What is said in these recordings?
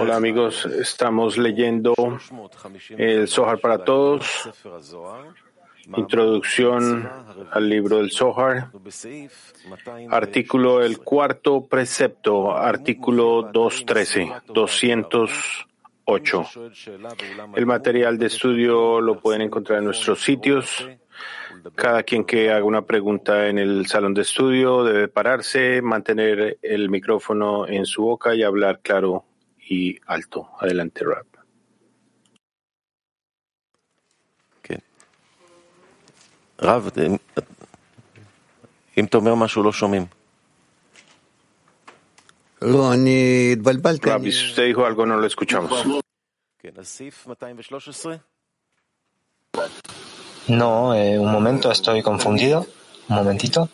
Hola amigos, estamos leyendo el Zohar para todos, introducción al libro del Zohar, artículo el cuarto precepto, artículo 213, 208. El material de estudio lo pueden encontrar en nuestros sitios. Cada quien que haga una pregunta en el salón de estudio debe pararse, mantener el micrófono en su boca y hablar claro y alto. Adelante, Rap. רב, אם אתה אומר משהו לא שומעים. לא, אני התבלבלתי. Rabbi, si usted dijo algo, no lo escuchamos. כן, אז סעיף 213? No, eh, un momento, estoy confundido. Un momentito.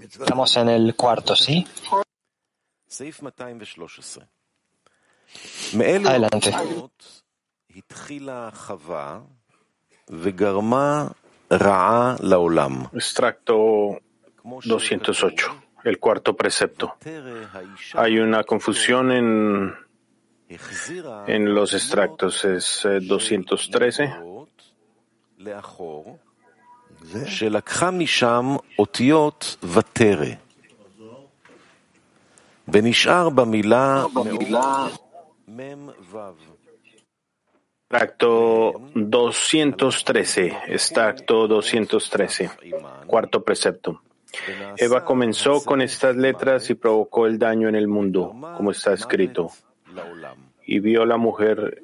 Estamos en el cuarto, ¿sí? Adelante. Extracto 208, el cuarto precepto. Hay una confusión en, en los extractos, es eh, 213. לאחור, שלקחה משם אותיות ותרא. ונשאר במילה מ"ו. Extracto 213, extracto 213, cuarto precepto. Eva comenzó con estas letras y provocó el daño en el mundo, como está escrito. לעולם. Y vio la mujer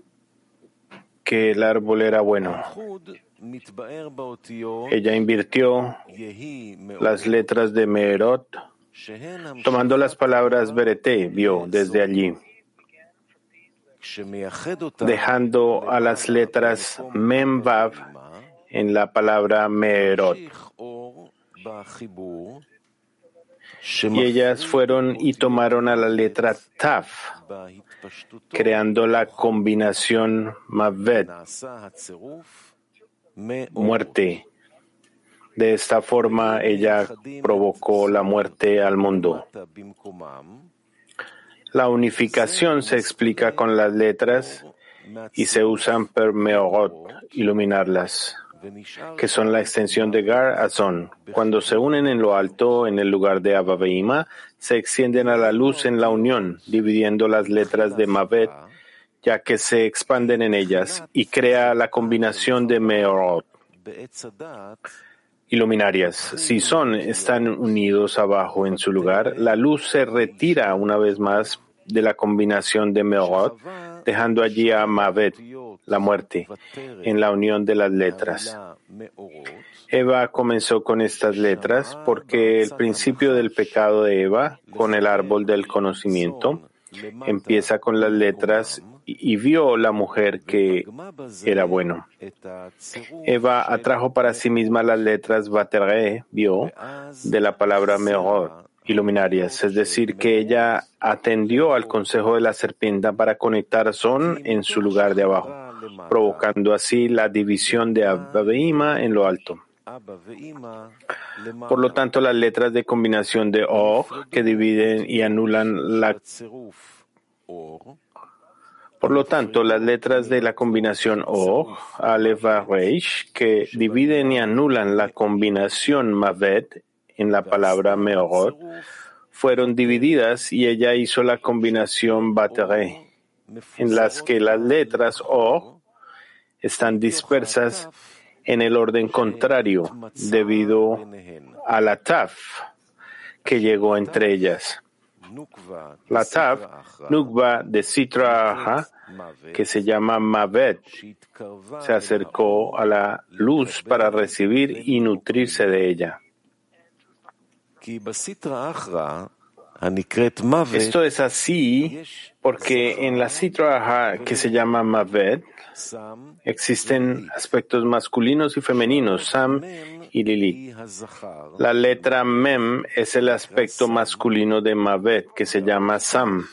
que el árbol era bueno. Ella invirtió las letras de Meerot, tomando las palabras Berete, vio desde allí, dejando a las letras Memvav en la palabra Meerot. Y ellas fueron y tomaron a la letra Taf, creando la combinación Mavet muerte. De esta forma ella provocó la muerte al mundo. La unificación se explica con las letras y se usan per meorot, iluminarlas, que son la extensión de Gar Azon. Cuando se unen en lo alto, en el lugar de Abba se extienden a la luz en la unión, dividiendo las letras de Mavet ya que se expanden en ellas y crea la combinación de Meorot y luminarias. Si son, están unidos abajo en su lugar, la luz se retira una vez más de la combinación de Meorot, dejando allí a Mavet, la muerte, en la unión de las letras. Eva comenzó con estas letras porque el principio del pecado de Eva con el árbol del conocimiento empieza con las letras y vio la mujer que era bueno. Eva atrajo para sí misma las letras Bateré, vio, de la palabra Meor, iluminarias, es decir, que ella atendió al consejo de la serpiente para conectar Son en su lugar de abajo, provocando así la división de Abba en lo alto. Por lo tanto, las letras de combinación de Og que dividen y anulan la por lo tanto, las letras de la combinación O, Aleph Reish, que dividen y anulan la combinación Mavet en la palabra Meorot, fueron divididas y ella hizo la combinación Batere, en las que las letras O están dispersas en el orden contrario debido a la Taf que llegó entre ellas. La Taf, Nukva de Sitra que se llama Mavet, se acercó a la luz para recibir y nutrirse de ella. Esto es así porque en la Sitra que se llama Mavet existen aspectos masculinos y femeninos, Sam y Lili. La letra Mem es el aspecto masculino de Mavet que se llama Sam.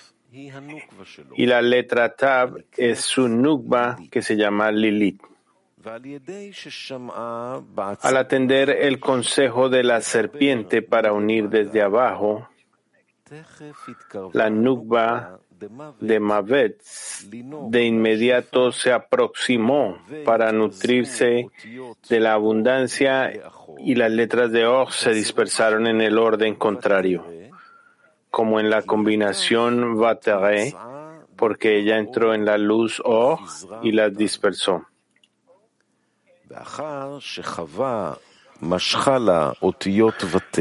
Y la letra Tab es su Nukba que se llama Lilith. Al atender el consejo de la serpiente para unir desde abajo, la Nukba de Mavet de inmediato se aproximó para nutrirse de la abundancia y las letras de Or se dispersaron en el orden contrario como en la combinación Vateré, porque ella entró en la luz O y la dispersó.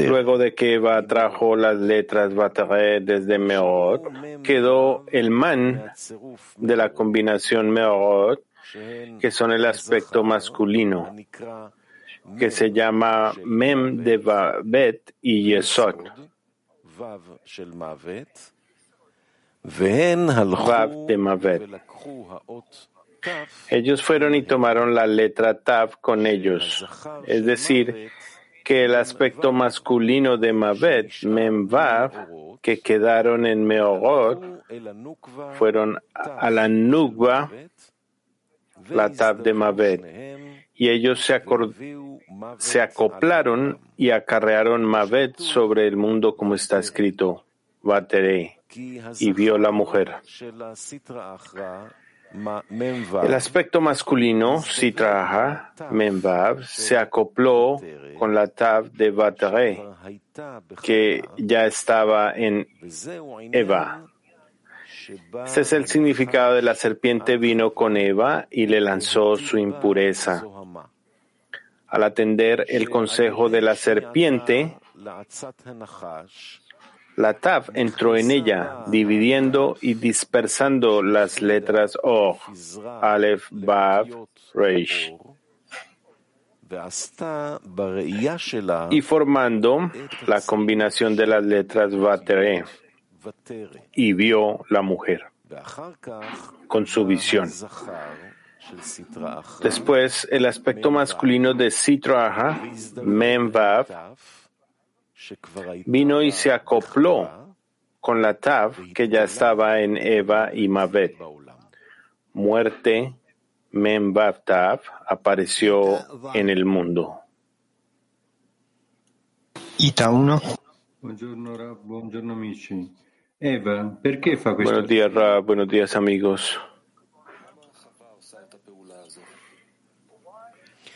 Luego de que Eva trajo las letras Vateré desde Meorot, quedó el man de la combinación Meorot, que son el aspecto masculino, que se llama Mem de Babet y Yesod. Ellos fueron y tomaron la letra Tav con ellos. Es decir, que el aspecto masculino de Mavet, Memvav, que quedaron en Meorot, fueron a la Nukba, la Tav de Mavet y ellos se, se acoplaron y acarrearon Mavet sobre el mundo como está escrito, Bateré, y vio la mujer. El aspecto masculino, Sitraha, Memvav, se acopló con la Tav de Bataré, que ya estaba en Eva. Este es el significado de la serpiente vino con Eva y le lanzó su impureza. Al atender el consejo de la serpiente, la Tav entró en ella, dividiendo y dispersando las letras O, Aleph, Bav, Reish, y formando la combinación de las letras Vatere y vio la mujer con su visión. Después, el aspecto masculino de Sitraha, Memvav, vino y se acopló con la Tav que ya estaba en Eva y Mavet. Muerte, Memvav Tav, apareció en el mundo. Ita 1. Eva, perché fa questo? Buenos días, Ra, buenos días, amigos.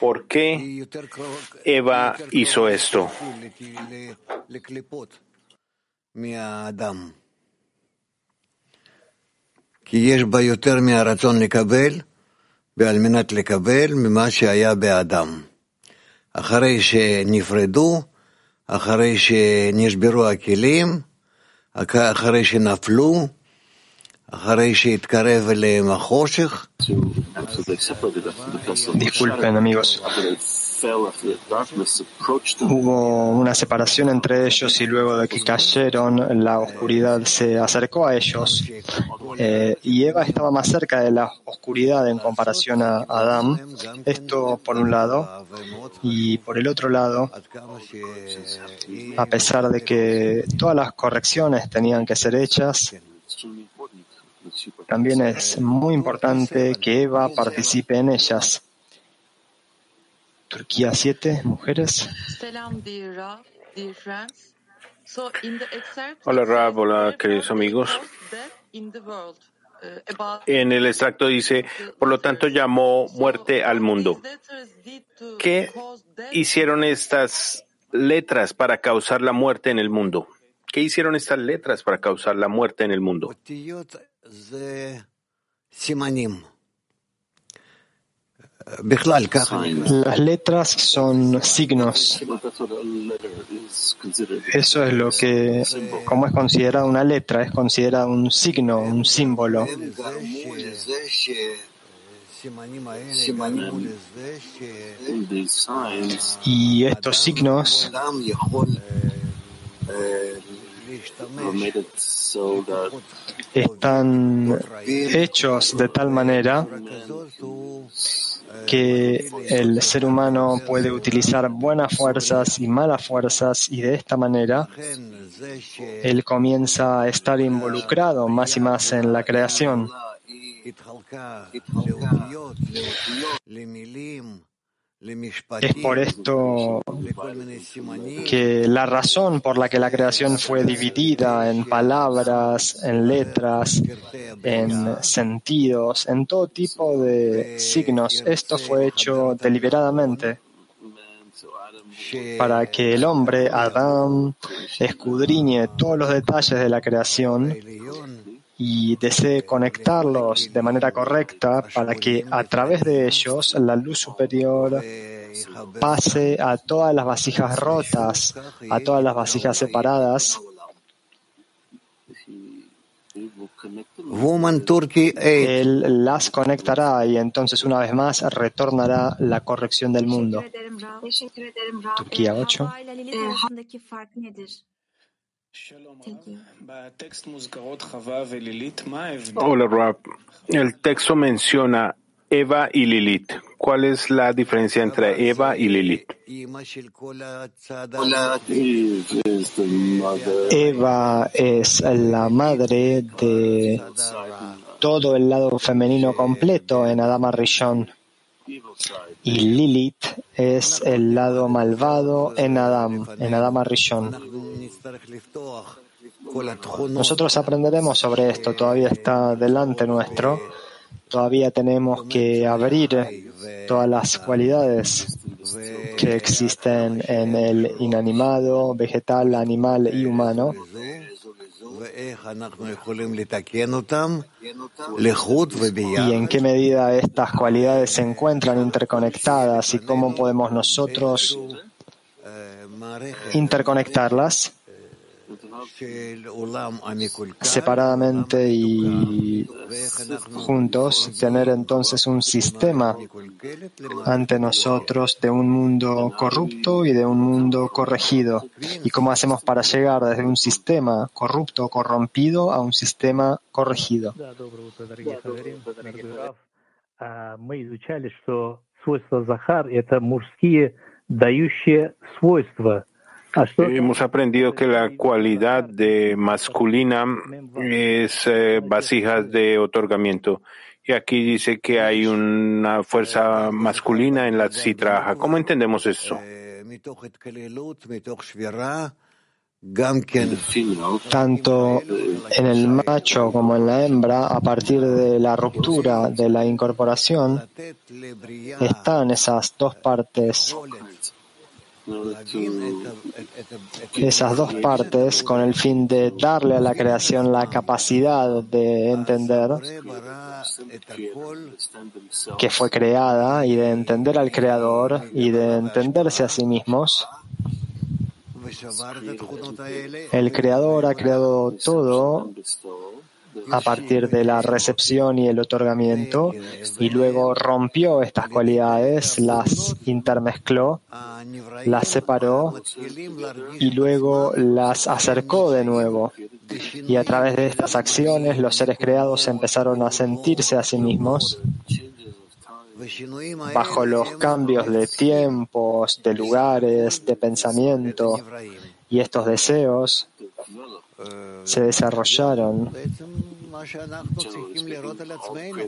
¿Por qué היא יותר קרוב- Eva היא יותר hizo קרובה esto? ל- ל- לקליפות מהאדם. כי יש בה יותר מהרצון לקבל, ועל מנת לקבל ממה שהיה באדם. אחרי שנפרדו, אחרי שנשברו הכלים, אח- אחרי שנפלו, אחרי שהתקרב אליהם החושך. Hubo una separación entre ellos y luego de que cayeron, la oscuridad se acercó a ellos. Eh, y Eva estaba más cerca de la oscuridad en comparación a Adán. Esto por un lado. Y por el otro lado, a pesar de que todas las correcciones tenían que ser hechas, también es muy importante que Eva participe en ellas. Turquía 7, mujeres. Salam, dear Rab, dear friends. So in the excerpt, Hola, Rab, hola, "There queridos amigos. cause death in the world." Uh, En el extracto dice, por lo tanto llamó muerte al mundo. ¿Qué hicieron estas letras para causar la muerte en el mundo? ¿Qué hicieron estas letras para causar la muerte en el mundo? Las letras son signos. Eso es lo que, como es considerada una letra, es considerada un signo, un símbolo. Y estos signos están hechos de tal manera que el ser humano puede utilizar buenas fuerzas y malas fuerzas y de esta manera él comienza a estar involucrado más y más en la creación. Es por esto que la razón por la que la creación fue dividida en palabras, en letras, en sentidos, en todo tipo de signos, esto fue hecho deliberadamente para que el hombre, Adán, escudriñe todos los detalles de la creación y desee conectarlos de manera correcta para que a través de ellos la luz superior pase a todas las vasijas rotas, a todas las vasijas separadas. Woman Turkey 8. Él las conectará y entonces una vez más retornará la corrección del mundo. Turquía 8. Hola, Rab. El texto menciona Eva y Lilith. ¿Cuál es la diferencia entre Eva y Lilith? Eva es la madre de todo el lado femenino completo en Adama Rishon. Y Lilith es el lado malvado en Adam, en Adama Rishon. Nosotros aprenderemos sobre esto, todavía está delante nuestro. Todavía tenemos que abrir todas las cualidades que existen en el inanimado, vegetal, animal y humano y en qué medida estas cualidades se encuentran interconectadas y cómo podemos nosotros interconectarlas separadamente y juntos, tener entonces un sistema ante nosotros de un mundo corrupto y de un mundo corregido. ¿Y cómo hacemos para llegar desde un sistema corrupto o corrompido a un sistema corregido? Да, доброе утро, дорогие хаверим, дорогой Рав. А, Мы изучали, что свойства Захар — это мужские дающие свойства. Hemos aprendido que la cualidad de masculina es eh, vasijas de otorgamiento. Y aquí dice que hay una fuerza masculina en la citraja. ¿Cómo entendemos eso? tanto en el macho como en la hembra, a partir de la ruptura de la incorporación, están esas dos partes esas dos partes con el fin de darle a la creación la capacidad de entender que fue creada y de entender al creador y de entenderse a sí mismos. El creador ha creado todo a partir de la recepción y el otorgamiento y luego rompió estas cualidades, las intermezcló, las separó y luego las acercó de nuevo. Y a través de estas acciones los seres creados empezaron a sentirse a sí mismos bajo los cambios de tiempos, de lugares, de pensamiento y estos deseos se desarrollaron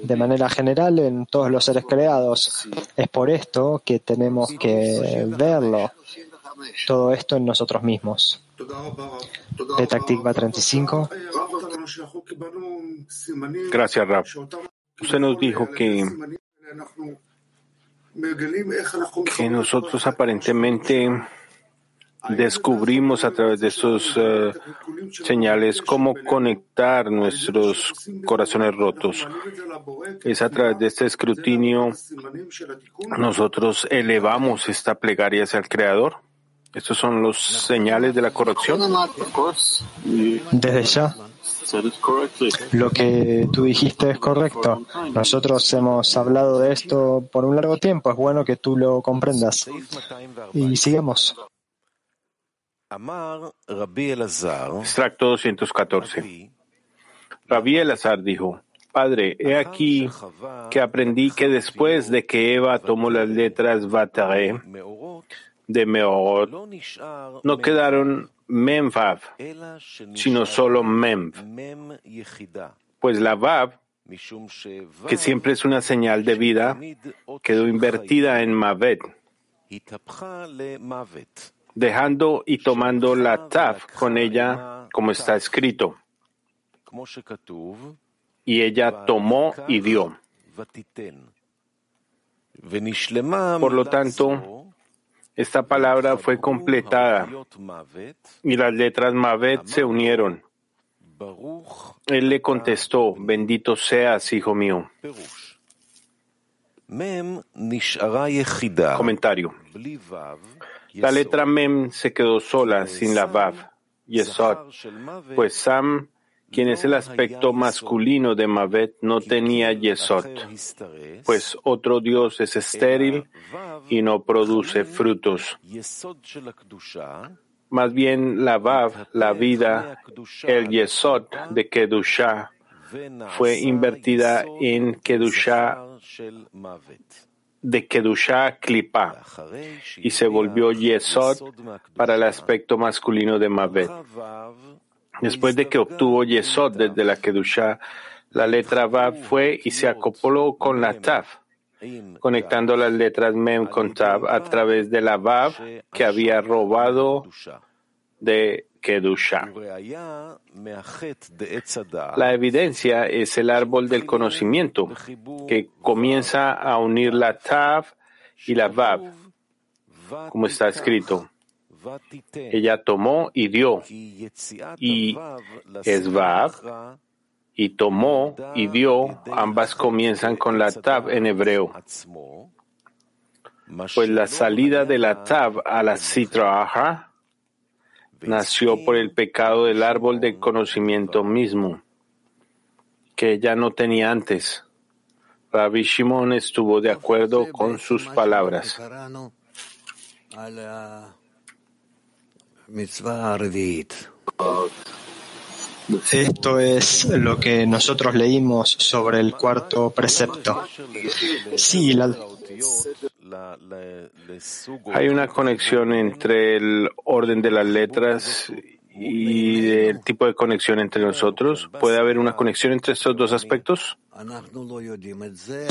de manera general en todos los seres creados. Es por esto que tenemos que verlo, todo esto en nosotros mismos. Petactikva 35. Gracias, Rab. Usted nos dijo que, que nosotros aparentemente descubrimos a través de estos eh, señales cómo conectar nuestros corazones rotos. Es a través de este escrutinio nosotros elevamos esta plegaria hacia el Creador. Estos son los señales de la corrección. Desde ya, lo que tú dijiste es correcto. Nosotros hemos hablado de esto por un largo tiempo. Es bueno que tú lo comprendas. Y sigamos. Extracto 214. Rabí Elazar dijo, Padre, he aquí que aprendí que después de que Eva tomó las letras Vatare de Meorot, no quedaron Memvav, sino solo Memv, pues la Vav que siempre es una señal de vida, quedó invertida en Mavet, dejando y tomando la Tav con ella, como está escrito. Y ella tomó y dio. Por lo tanto, esta palabra fue completada y las letras Mavet se unieron. Él le contestó, bendito seas, hijo mío. Comentario. La letra Mem se quedó sola, sin la Vav, Yesod, pues Sam, quien es el aspecto masculino de Mavet, no tenía Yesod, pues otro Dios es estéril y no produce frutos. Más bien la Vav, la vida, el Yesod de Kedusha, fue invertida en Kedusha de Kedusha Klipa y se volvió Yesod para el aspecto masculino de Mavet. Después de que obtuvo Yesod desde la Kedusha, la letra Vav fue y se acopló con la Tav, conectando las letras Mem con Tav a través de la Vav que había robado de Kedusha. La evidencia es el árbol del conocimiento que comienza a unir la Tav y la Vav, como está escrito. Ella tomó y dio, y es Vav, y tomó y dio, ambas comienzan con la Tav en hebreo. Pues la salida de la Tav a la Sitra nació por el pecado del árbol del conocimiento mismo, que ella no tenía antes. Rabbi Shimon estuvo de acuerdo con sus palabras. Esto es lo que nosotros leímos sobre el cuarto precepto. Sí, la, hay una conexión entre el orden de las letras y el tipo de conexión entre nosotros. ¿Puede haber una conexión entre estos dos aspectos?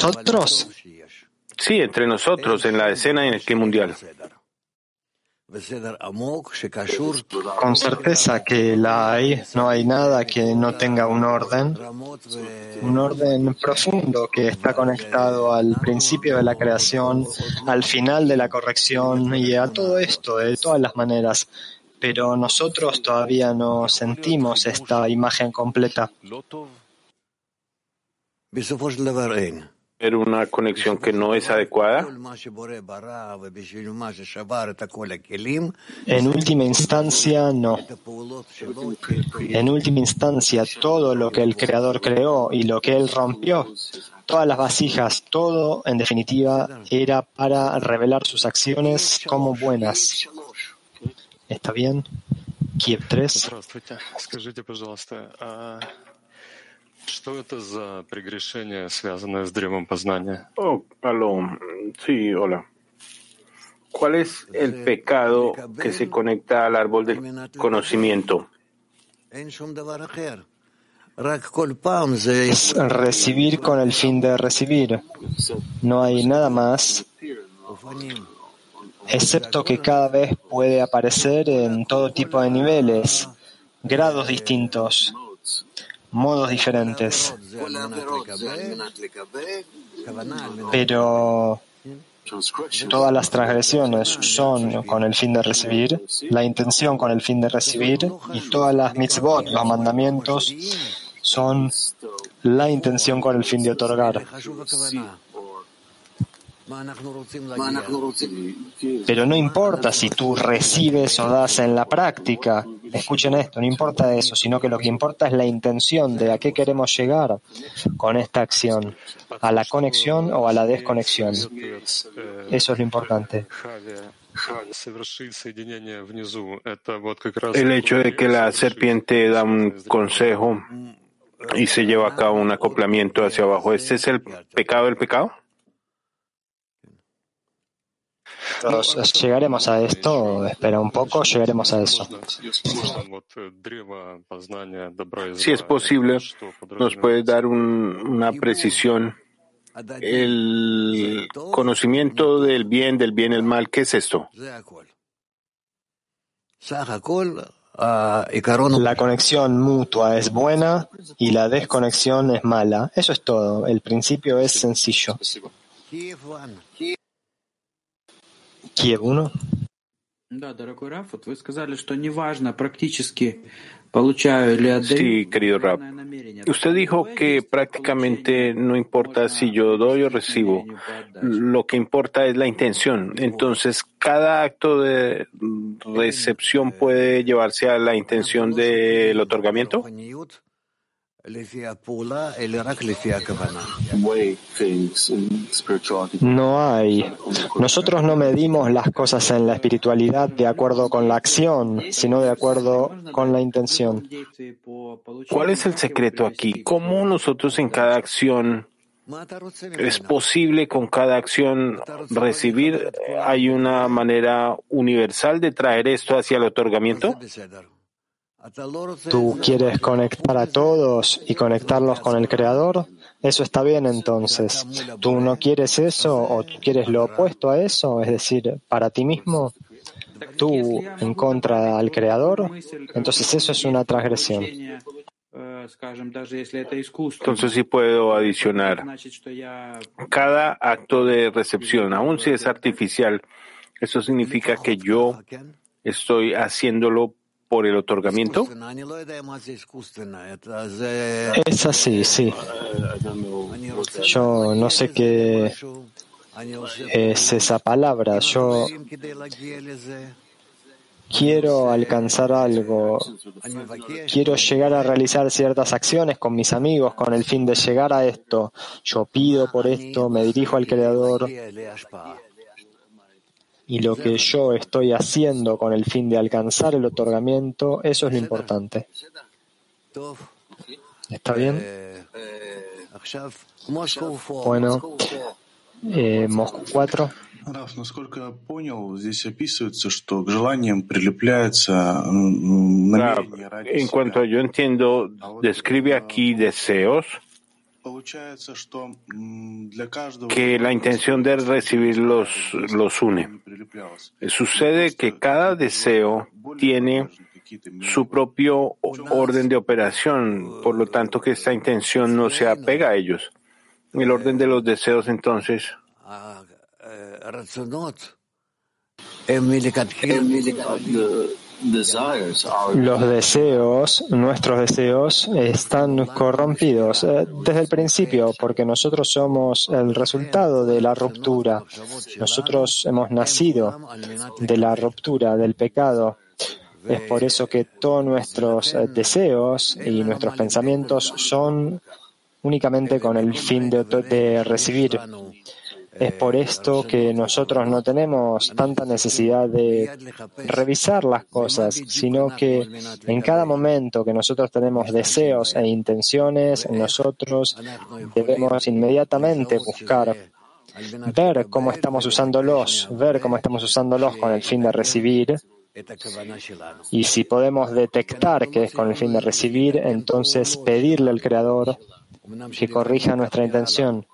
¿Nosotros? Sí, entre nosotros, en la escena y en el clima mundial. Con certeza que la hay, no hay nada que no tenga un orden, un orden profundo que está conectado al principio de la creación, al final de la corrección y a todo esto de todas las maneras. Pero nosotros todavía no sentimos esta imagen completa. ¿Era una conexión que no es adecuada? En última instancia, no. En última instancia, todo lo que el Creador creó y lo que Él rompió, todas las vasijas, todo, en definitiva, era para revelar sus acciones como buenas. ¿Está bien? Kiev 3. Oh, aló. Sí, hola. ¿Cuál es el pecado que se conecta al árbol del conocimiento? Es recibir con el fin de recibir. No hay nada más, excepto que cada vez puede aparecer en todo tipo de niveles, grados distintos modos diferentes. Pero todas las transgresiones son con el fin de recibir, la intención con el fin de recibir, y todas las mitzvot, los mandamientos, son la intención con el fin de otorgar. Pero no importa si tú recibes o das en la práctica. Escuchen esto, no importa eso, sino que lo que importa es la intención de a qué queremos llegar con esta acción, a la conexión o a la desconexión. Eso es lo importante. El hecho de que la serpiente da un consejo y se lleva a cabo un acoplamiento hacia abajo, ¿este es el pecado del pecado? Llegaremos a esto, espera un poco, llegaremos a eso. Si es posible, nos puede dar una precisión. El conocimiento del bien, del bien, el mal, ¿qué es esto? La conexión mutua es buena y la desconexión es mala. Eso es todo. El principio es sencillo. Kiev one. Kiev 1. Да, дорогой Раф, вот вы сказали, что неважно практически получаю или отдаю. Sí, querido Rab. главное намерение. Usted dijo que prácticamente no importa si yo doy o recibo, lo que importa es la intención. Entonces, cada acto de recepción puede llevarse a la intención del otorgamiento. No hay. Nosotros no medimos las cosas en la espiritualidad de acuerdo con la acción, sino de acuerdo con la intención. ¿Cuál es el secreto aquí? ¿Cómo nosotros en cada acción es posible con cada acción recibir? Eh, ¿Hay una manera universal de traer esto hacia el otorgamiento? ¿Tú quieres conectar a todos y conectarlos con el Creador? Eso está bien entonces. ¿Tú no quieres eso o tú quieres lo opuesto a eso? Es decir, para ti mismo, tú en contra al Creador, entonces eso es una transgresión. Entonces sí puedo adicionar cada acto de recepción, aun si es artificial, eso significa que yo estoy haciéndolo por el otorgamiento? Es así, sí. Yo no sé qué es esa palabra. Yo quiero alcanzar algo, quiero llegar a realizar ciertas acciones con mis amigos con el fin de llegar a esto. Yo pido por esto, me dirijo al Creador y lo que yo estoy haciendo con el fin de alcanzar el otorgamiento, eso es lo importante. ¿Está bien? Bueno, eh, Moscú 4. En cuanto yo entiendo, describe aquí deseos que la intención de recibirlos los une. Eh, sucede que cada deseo tiene su propio orden de operación, por lo tanto que esta intención no se apega a ellos. El orden de los deseos entonces los deseos, nuestros deseos, están corrompidos eh, desde el principio porque nosotros somos el resultado de la ruptura. Nosotros hemos nacido de la ruptura, del pecado. Es por eso que todos nuestros eh, deseos y nuestros pensamientos son únicamente con el fin de, de recibir. Es por esto que nosotros no tenemos tanta necesidad de revisar las cosas, sino que en cada momento que nosotros tenemos deseos e intenciones, nosotros debemos inmediatamente buscar ver cómo estamos usándolos, ver cómo estamos usándolos con el fin de recibir. Y si podemos detectar que es con el fin de recibir, entonces pedirle al Creador que corrija nuestra intención.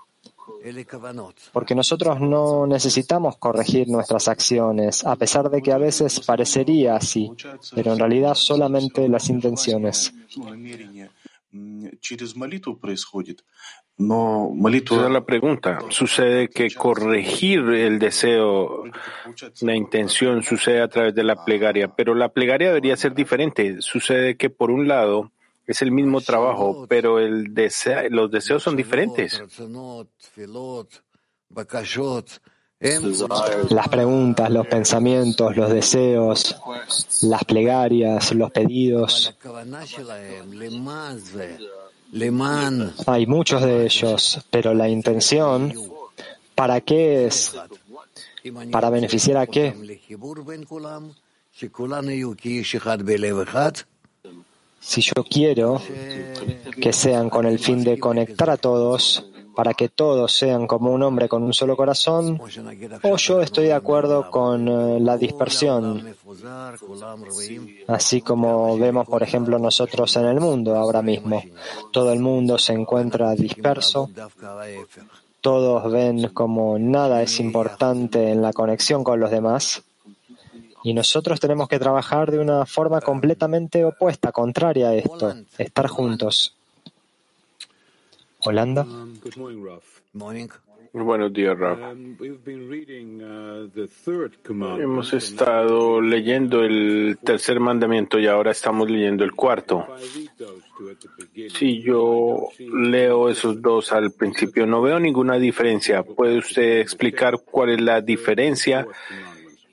Porque nosotros no necesitamos corregir nuestras acciones, a pesar de que a veces parecería así, pero en realidad solamente las intenciones. No, Toda la pregunta. Sucede que corregir el deseo, la intención, sucede a través de la plegaria, pero la plegaria debería ser diferente. Sucede que, por un lado, es el mismo trabajo, pero los deseos son diferentes. Las preguntas, los pensamientos, los deseos, las plegarias, los pedidos. Hay muchos de ellos, pero la intención, ¿para qué es? ¿Para beneficiar a qué? Si yo quiero que sean con el fin de conectar a todos, para que todos sean como un hombre con un solo corazón, o yo estoy de acuerdo con eh, la dispersión, así como vemos, por ejemplo, nosotros en el mundo ahora mismo. Todo el mundo se encuentra disperso, todos ven como nada es importante en la conexión con los demás. Y nosotros tenemos que trabajar de una forma completamente opuesta, contraria a esto, estar juntos. Holanda. Buenos días, Raf. Hemos estado leyendo el tercer mandamiento y ahora estamos leyendo el cuarto. Si yo leo esos dos al principio, no veo ninguna diferencia. ¿Puede usted explicar cuál es la diferencia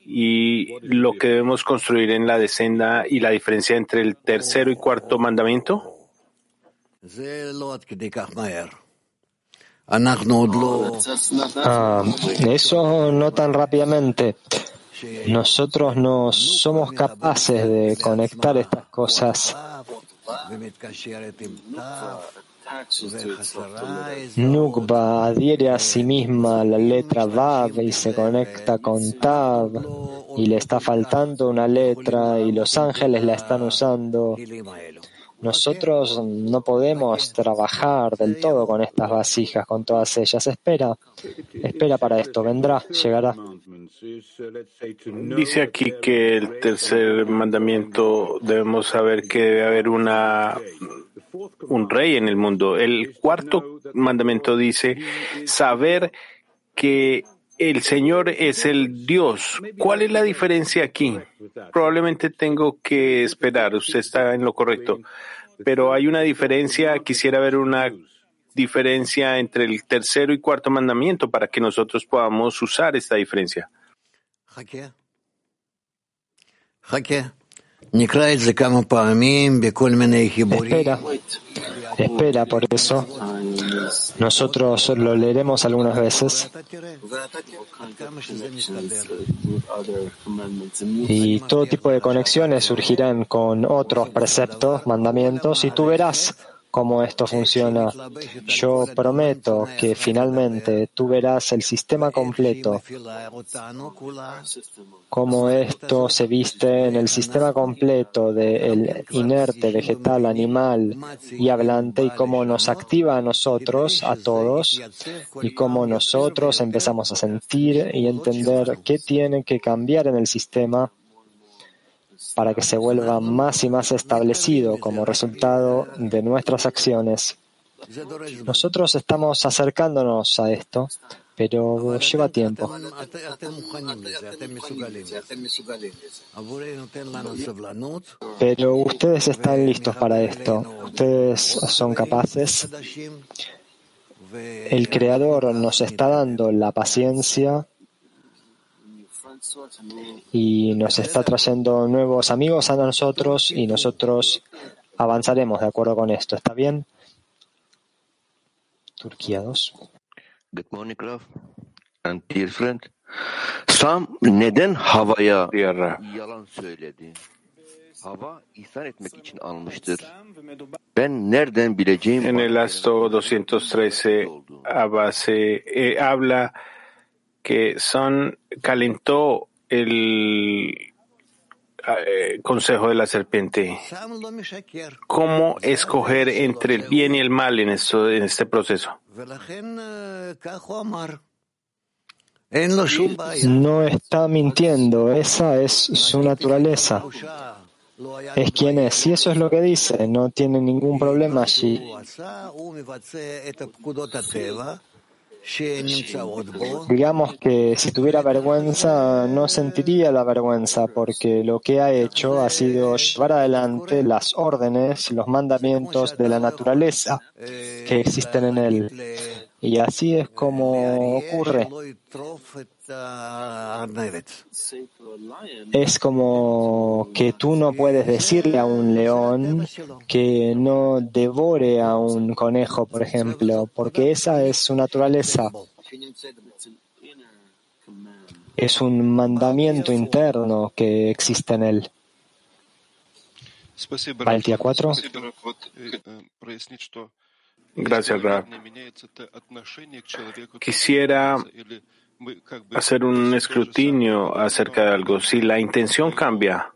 y lo que debemos construir en la descenda y la diferencia entre el tercero y cuarto mandamiento? Ah, eso no tan rápidamente. Nosotros no somos capaces de conectar estas cosas. Nukba adhiere a sí misma la letra Vav y se conecta con Tav y le está faltando una letra y los ángeles la están usando. Nosotros no podemos trabajar del todo con estas vasijas, con todas ellas. Espera, espera para esto, vendrá, llegará. Dice aquí que el tercer mandamiento debemos saber que debe haber una un rey en el mundo. El cuarto mandamiento dice saber que el Señor es el Dios. ¿Cuál es la diferencia aquí? Probablemente tengo que esperar. Usted está en lo correcto. Pero hay una diferencia. Quisiera ver una diferencia entre el tercero y cuarto mandamiento para que nosotros podamos usar esta diferencia. Espera, espera, por eso. Nosotros lo leeremos algunas veces. Y todo tipo de conexiones surgirán con otros preceptos, mandamientos y tú verás cómo esto funciona. Yo prometo que finalmente tú verás el sistema completo, cómo esto se viste en el sistema completo del inerte, vegetal, animal y hablante y cómo nos activa a nosotros, a todos, y cómo nosotros empezamos a sentir y entender qué tiene que cambiar en el sistema para que se vuelva más y más establecido como resultado de nuestras acciones. Nosotros estamos acercándonos a esto, pero lleva tiempo. Pero ustedes están listos para esto. Ustedes son capaces. El Creador nos está dando la paciencia y nos está trayendo nuevos amigos a nosotros y nosotros avanzaremos de acuerdo con esto. ¿Está bien? Turquía 2. Good morning, Raf. And dear friend, Sam neden havaya yalan söyledi? Hava ihsan etmek için almıştır. Ben nereden bileceğim? En el acto 213, Abba se eh, habla que Son calentó el eh, consejo de la serpiente. ¿Cómo escoger entre el bien y el mal en, esto, en este proceso? No está mintiendo, esa es su naturaleza. Es quien es, y eso es lo que dice, no tiene ningún problema allí. Digamos que si tuviera vergüenza no sentiría la vergüenza porque lo que ha hecho ha sido llevar adelante las órdenes, los mandamientos de la naturaleza que existen en él. Y así es como ocurre. Es como que tú no puedes decirle a un león que no devore a un conejo, por ejemplo, porque esa es su naturaleza. Es un mandamiento interno que existe en él. Baltia 4. Gracias, Rab. Quisiera hacer un escrutinio acerca de algo. Si la intención cambia,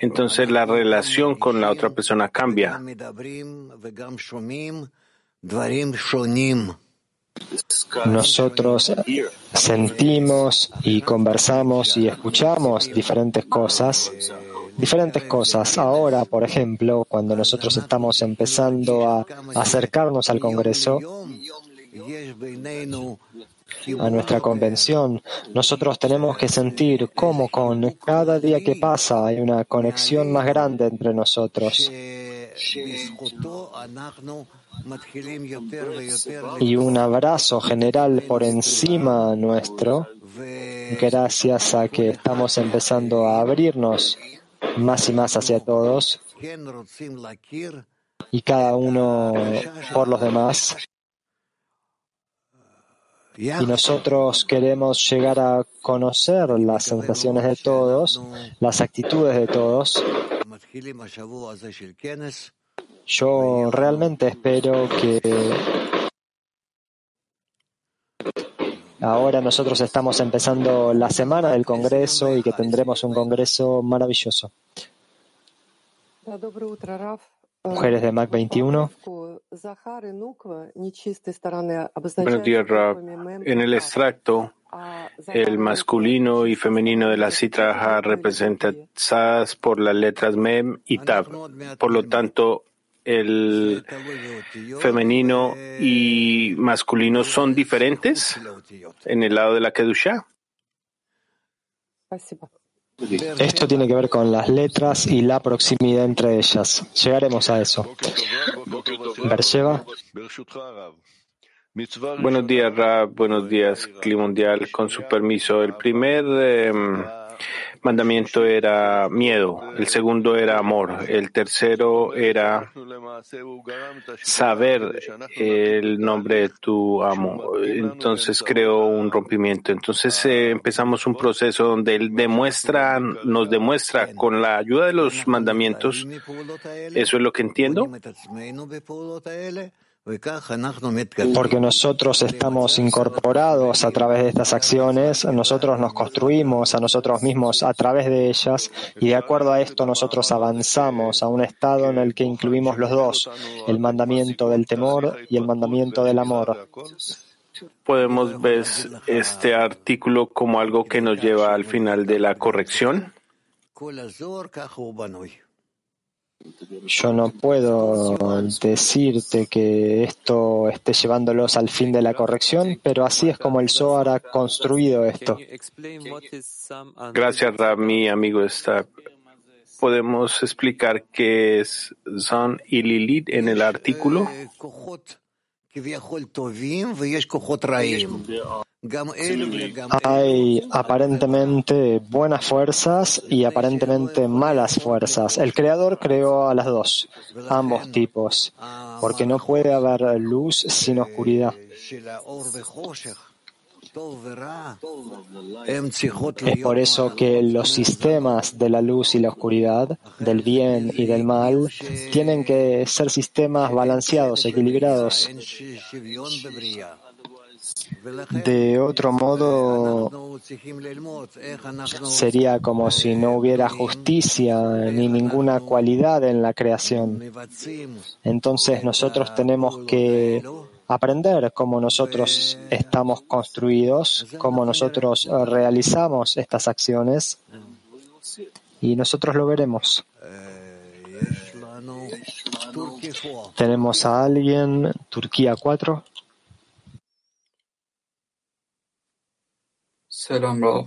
entonces la relación con la otra persona cambia. Nosotros sentimos y conversamos y escuchamos diferentes cosas, diferentes cosas. Ahora, por ejemplo, cuando nosotros estamos empezando a acercarnos al Congreso, a nuestra convención, nosotros tenemos que sentir cómo con cada día que pasa hay una conexión más grande entre nosotros y un abrazo general por encima nuestro, gracias a que estamos empezando a abrirnos más y más hacia todos y cada uno por los demás. Y nosotros queremos llegar a conocer las sensaciones de todos, las actitudes de todos. Yo realmente espero que ahora nosotros estamos empezando la semana del Congreso y que tendremos un Congreso maravilloso. Mujeres de Mac 21. Buenos días, Rab. En el extracto, el masculino y femenino de la citra representadas por las letras Mem y Tab. Por lo tanto, el femenino y masculino son diferentes en el lado de la Kedusha. Esto tiene que ver con las letras y la proximidad entre ellas. Llegaremos a eso. Bersheva. Buenos días, Rab. Buenos días, Clima Mundial. Con su permiso, el primer eh, mandamiento era miedo, el segundo era amor, el tercero era saber el nombre de tu amo. Entonces creó un rompimiento. Entonces eh, empezamos un proceso donde él demuestra, nos demuestra con la ayuda de los mandamientos. Eso es lo que entiendo. Porque nosotros estamos incorporados a través de estas acciones, nosotros nos construimos a nosotros mismos a través de ellas y de acuerdo a esto nosotros avanzamos a un estado en el que incluimos los dos, el mandamiento del temor y el mandamiento del amor. Podemos ver este artículo como algo que nos lleva al final de la corrección. Yo no puedo decirte que esto esté llevándolos al fin de la corrección, pero así es como el Zohar ha construido esto. Gracias, Rami, amigo Stack. ¿Podemos explicar qué es Zon y Lilith en el artículo? Hay aparentemente buenas fuerzas y aparentemente malas fuerzas. El Creador creó a las dos, ambos tipos, porque no puede haber luz sin oscuridad. Es por eso que los sistemas de la luz y la oscuridad, del bien y del mal, tienen que ser sistemas balanceados, equilibrados. De otro modo, sería como si no hubiera justicia ni ninguna cualidad en la creación. Entonces nosotros tenemos que aprender cómo nosotros estamos construidos, cómo nosotros realizamos estas acciones y nosotros lo veremos. Tenemos a alguien, Turquía 4. Selam Rab.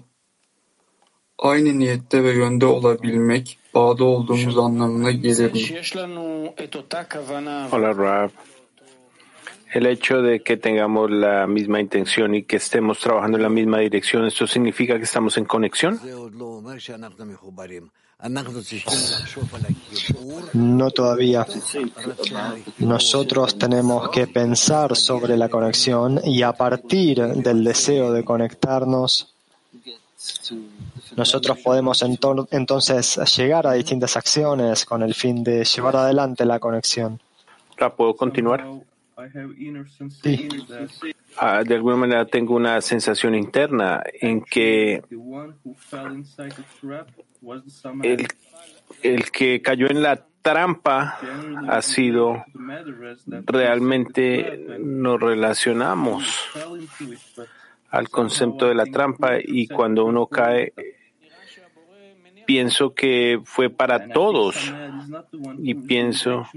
Aynı niyette ve yönde olabilmek bağda olduğumuz anlamına gelir mi? Hola Rab. El hecho de que tengamos la misma intención y que estemos trabajando en la misma dirección, ¿esto significa que estamos en conexión? No todavía. Nosotros tenemos que pensar sobre la conexión y a partir del deseo de conectarnos, nosotros podemos entonces llegar a distintas acciones con el fin de llevar adelante la conexión. ¿Puedo continuar? Sí. Ah, de alguna manera tengo una sensación interna en que el, el que cayó en la trampa ha sido realmente nos relacionamos al concepto de la trampa y cuando uno cae pienso que fue para todos y pienso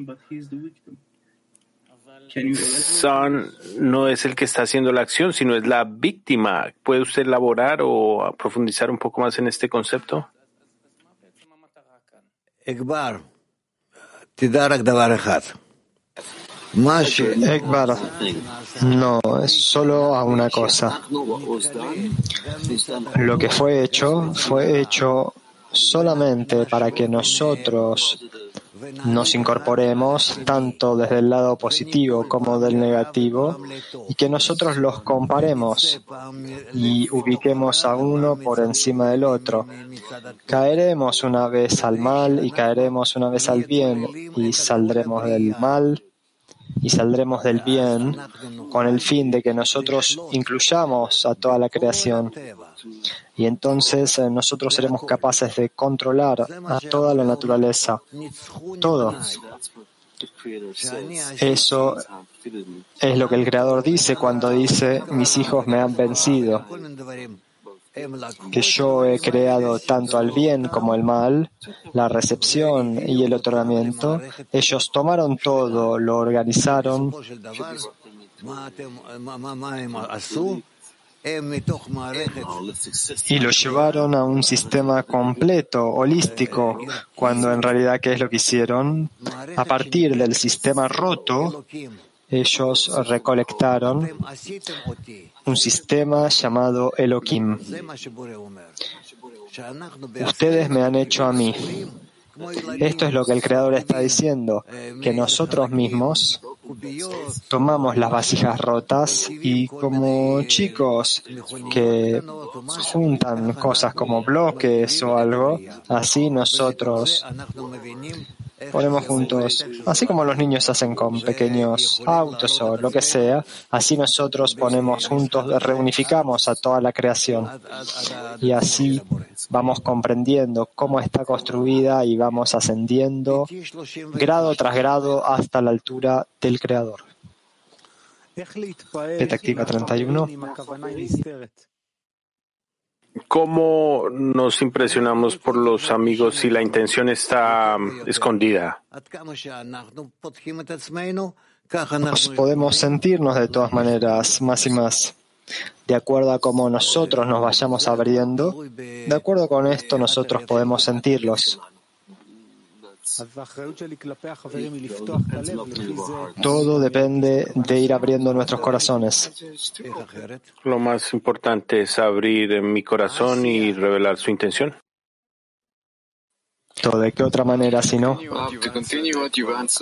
son no es el que está haciendo la acción, sino es la víctima. ¿Puede usted elaborar o profundizar un poco más en este concepto? No, es solo a una cosa. Lo que fue hecho fue hecho solamente para que nosotros nos incorporemos tanto desde el lado positivo como del negativo y que nosotros los comparemos y ubiquemos a uno por encima del otro. Caeremos una vez al mal y caeremos una vez al bien y saldremos del mal y saldremos del bien con el fin de que nosotros incluyamos a toda la creación. Y entonces eh, nosotros seremos capaces de controlar a toda la naturaleza, todo. Eso es lo que el Creador dice cuando dice, mis hijos me han vencido, que yo he creado tanto al bien como al mal, la recepción y el otorgamiento. Ellos tomaron todo, lo organizaron y lo llevaron a un sistema completo, holístico, cuando en realidad, ¿qué es lo que hicieron? A partir del sistema roto, ellos recolectaron un sistema llamado Elohim. Ustedes me han hecho a mí. Esto es lo que el Creador está diciendo, que nosotros mismos tomamos las vasijas rotas y como chicos que juntan cosas como bloques o algo, así nosotros ponemos juntos, así como los niños hacen con pequeños autos o lo que sea, así nosotros ponemos juntos, reunificamos a toda la creación y así vamos comprendiendo cómo está construida y vamos ascendiendo grado tras grado hasta la altura del Creador. Detectiva 31. ¿Cómo nos impresionamos por los amigos si la intención está escondida? Nos podemos sentirnos de todas maneras más y más. De acuerdo a cómo nosotros nos vayamos abriendo, de acuerdo con esto nosotros podemos sentirlos. Todo depende de ir abriendo nuestros corazones. Lo más importante es abrir mi corazón y revelar su intención. ¿De qué otra manera si no?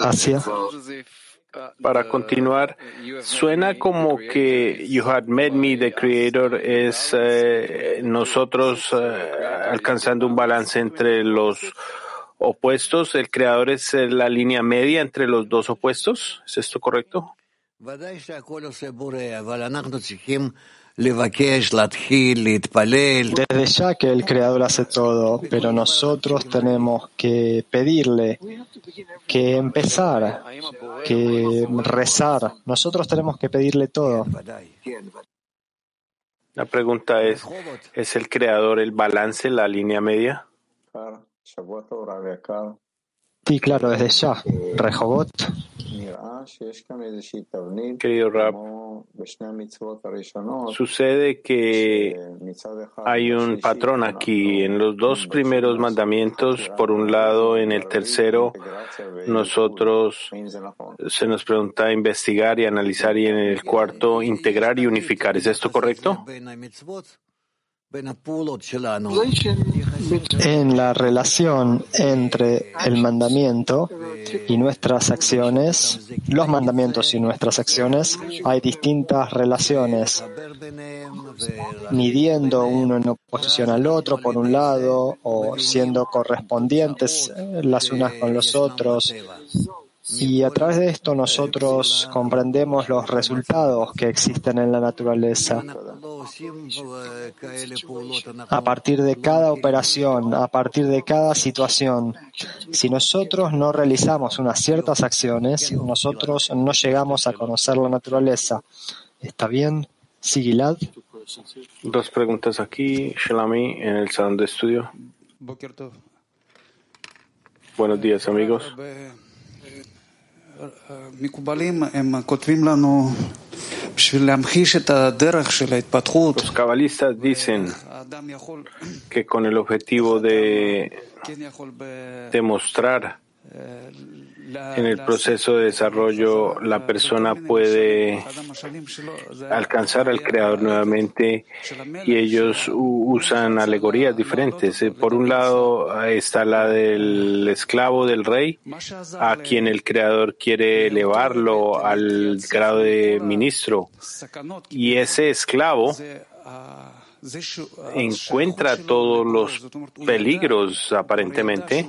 Hacia. Para continuar, suena como que You Had Met Me, the Creator, es eh, nosotros eh, alcanzando un balance entre los opuestos. El creador es eh, la línea media entre los dos opuestos. ¿Es esto correcto? Desde ya que el Creador hace todo, pero nosotros tenemos que pedirle, que empezar, que rezar. Nosotros tenemos que pedirle todo. La pregunta es, ¿es el Creador el balance, la línea media? Sí, claro, desde ya. Rehobot. Querido Rab, sucede que hay un patrón aquí. En los dos primeros mandamientos, por un lado, en el tercero, nosotros se nos pregunta investigar y analizar, y en el cuarto, integrar y unificar. ¿Es esto correcto? En la relación entre el mandamiento y nuestras acciones, los mandamientos y nuestras acciones, hay distintas relaciones, midiendo uno en oposición al otro por un lado o siendo correspondientes las unas con los otros Y a través de esto nosotros comprendemos los resultados que existen en la naturaleza. A partir de cada operación, a partir de cada situación, si nosotros no realizamos unas ciertas acciones, nosotros no llegamos a conocer la naturaleza. ¿Está bien? Sigilad. Dos preguntas aquí, Shalami, en el salón de estudio. Buenos días, amigos. Los cabalistas dicen que con el objetivo de demostrar en el proceso de desarrollo la persona puede alcanzar al creador nuevamente y ellos usan alegorías diferentes. Por un lado está la del esclavo del rey, a quien el creador quiere elevarlo al grado de ministro. Y ese esclavo encuentra todos los peligros aparentemente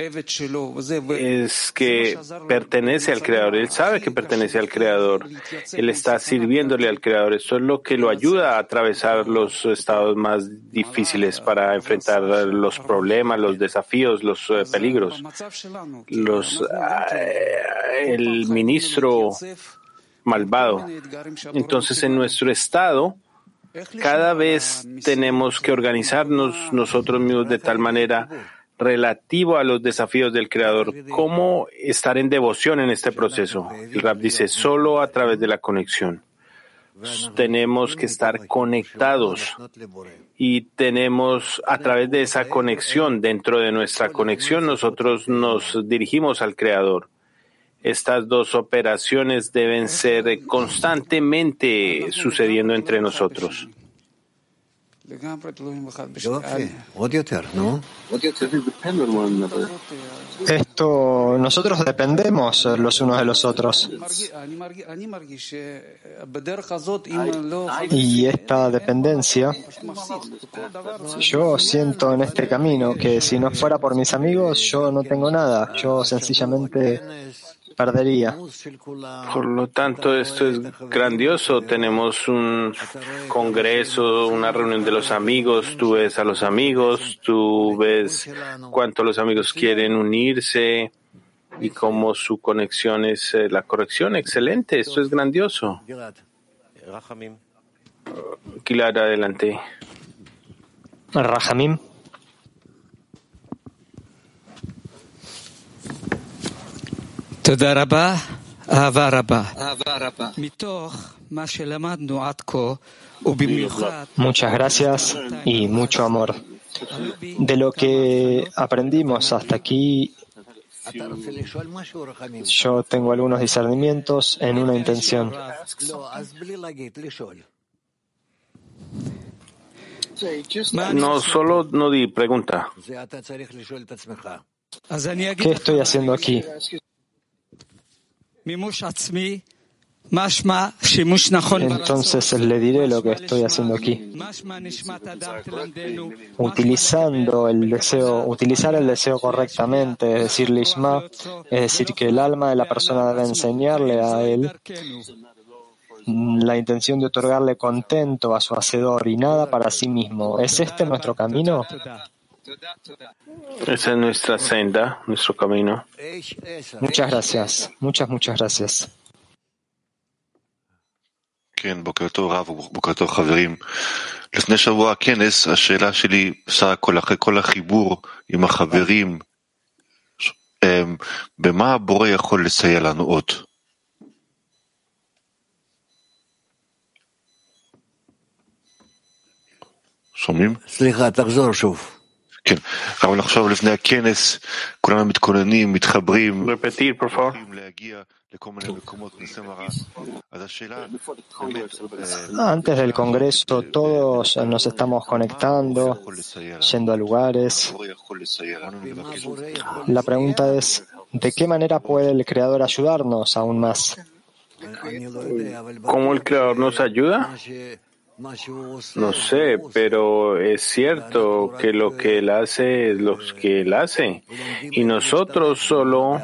es que pertenece al Creador. Él sabe que pertenece al Creador. Él está sirviéndole al Creador. Esto es lo que lo ayuda a atravesar los estados más difíciles para enfrentar los problemas, los desafíos, los eh, peligros. Los, eh, el ministro malvado. Entonces, en nuestro estado, cada vez tenemos que organizarnos nosotros mismos de tal manera relativo a los desafíos del Creador. ¿Cómo estar en devoción en este proceso? El Rab dice, solo a través de la conexión. Tenemos que estar conectados y tenemos a través de esa conexión, dentro de nuestra conexión, nosotros nos dirigimos al Creador. Estas dos operaciones deben ser constantemente sucediendo entre nosotros. Esto, nosotros dependemos los unos de los otros. Y esta dependencia, yo siento en este camino que si no fuera por mis amigos, yo no tengo nada. Yo sencillamente perdería. Por lo tanto, esto es grandioso. Tenemos un congreso, una reunión de los amigos. Tú ves a los amigos, tú ves cuánto los amigos quieren unirse y cómo su conexión es eh, la corrección. Excelente, esto es grandioso. Kilar, adelante. Rahamim. Muchas gracias y mucho amor. De lo que aprendimos hasta aquí, yo tengo algunos discernimientos en una intención. No, solo no di pregunta. ¿Qué estoy haciendo aquí? Entonces le diré lo que estoy haciendo aquí. Utilizando el deseo, utilizar el deseo correctamente, es decir, lishma, es decir, que el alma de la persona debe enseñarle a él la intención de otorgarle contento a su hacedor y nada para sí mismo. ¿Es este nuestro camino? Esa es nuestra senda, nuestro camino. Muchas gracias. Muchas, muchas gracias. כן, בוקר טוב רב ובוקר טוב חברים. לפני שבוע הכנס, השאלה שלי בסך הכל אחרי כל החיבור עם החברים, במה הבורא יכול לסייע לנו עוד? שומעים? סליחה, תחזור שוב. Antes del Congreso todos nos estamos conectando, yendo a lugares. La pregunta es, ¿de qué manera puede el Creador ayudarnos aún más? ¿Cómo el Creador nos ayuda? No sé, pero es cierto que lo que él hace es lo que él hace. Y nosotros solo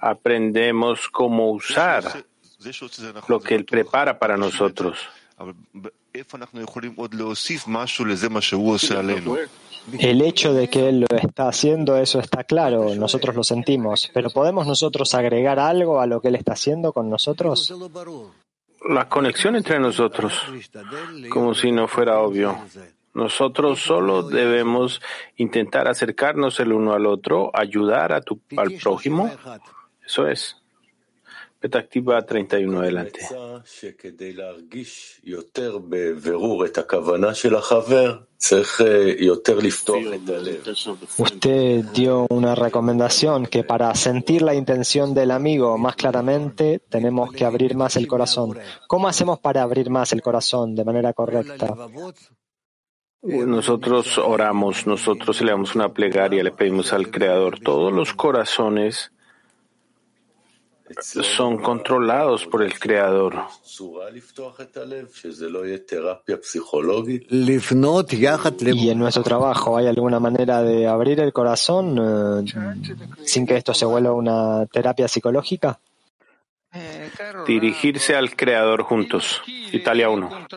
aprendemos cómo usar lo que él prepara para nosotros. El hecho de que él lo está haciendo, eso está claro, nosotros lo sentimos, pero ¿podemos nosotros agregar algo a lo que él está haciendo con nosotros? La conexión entre nosotros, como si no fuera obvio. Nosotros solo debemos intentar acercarnos el uno al otro, ayudar al prójimo. Eso es. Petactiva 31 adelante. Usted dio una recomendación que para sentir la intención del amigo más claramente tenemos que abrir más el corazón. ¿Cómo hacemos para abrir más el corazón de manera correcta? Nosotros oramos, nosotros le damos una plegaria, le pedimos al Creador. Todos los corazones son controlados por el Creador. Y en nuestro trabajo, ¿hay alguna manera de abrir el corazón eh, sin que esto se vuelva una terapia psicológica? Dirigirse al Creador juntos. Italia 1.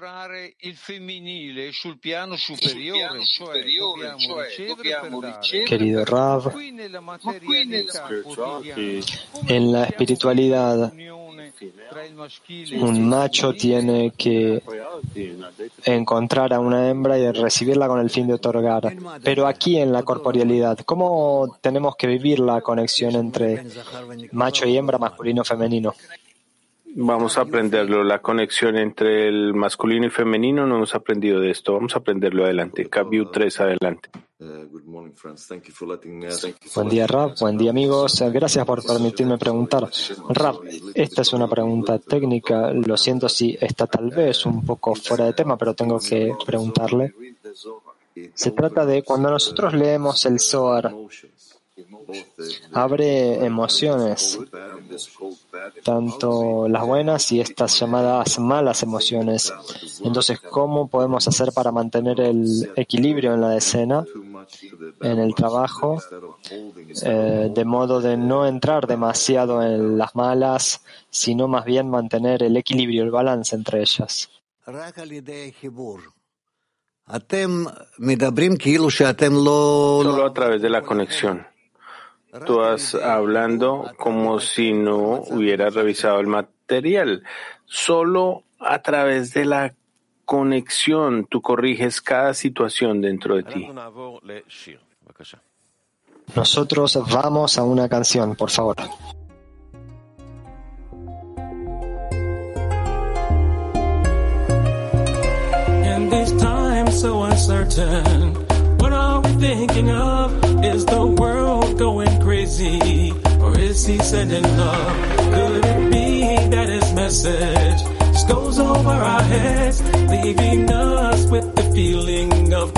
Querido Rav, en la espiritualidad, un macho tiene que encontrar a una hembra y recibirla con el fin de otorgar. Pero aquí en la corporealidad, ¿cómo tenemos que vivir la conexión entre macho y hembra, masculino y femenino? Vamos a aprenderlo, la conexión entre el masculino y femenino, no hemos aprendido de esto, vamos a aprenderlo adelante. Cabiu 3 adelante. Buen día, Rab. Buen día, amigos. Gracias por permitirme preguntar. Rab, esta es una pregunta técnica. Lo siento si está tal vez un poco fuera de tema, pero tengo que preguntarle. Se trata de cuando nosotros leemos el Zohar, abre emociones, tanto las buenas y estas llamadas malas emociones. Entonces, ¿cómo podemos hacer para mantener el equilibrio en la escena, en el trabajo, eh, de modo de no entrar demasiado en las malas, sino más bien mantener el equilibrio, el balance entre ellas? Solo a través de la conexión. Tú vas hablando como si no hubieras revisado el material. Solo a través de la conexión tú corriges cada situación dentro de ti. Nosotros vamos a una canción, por favor. In this time so uncertain, what are we thinking of? Is the world going crazy? Or is he sending love? Could it be that his message just goes over our heads, leaving us with the feeling of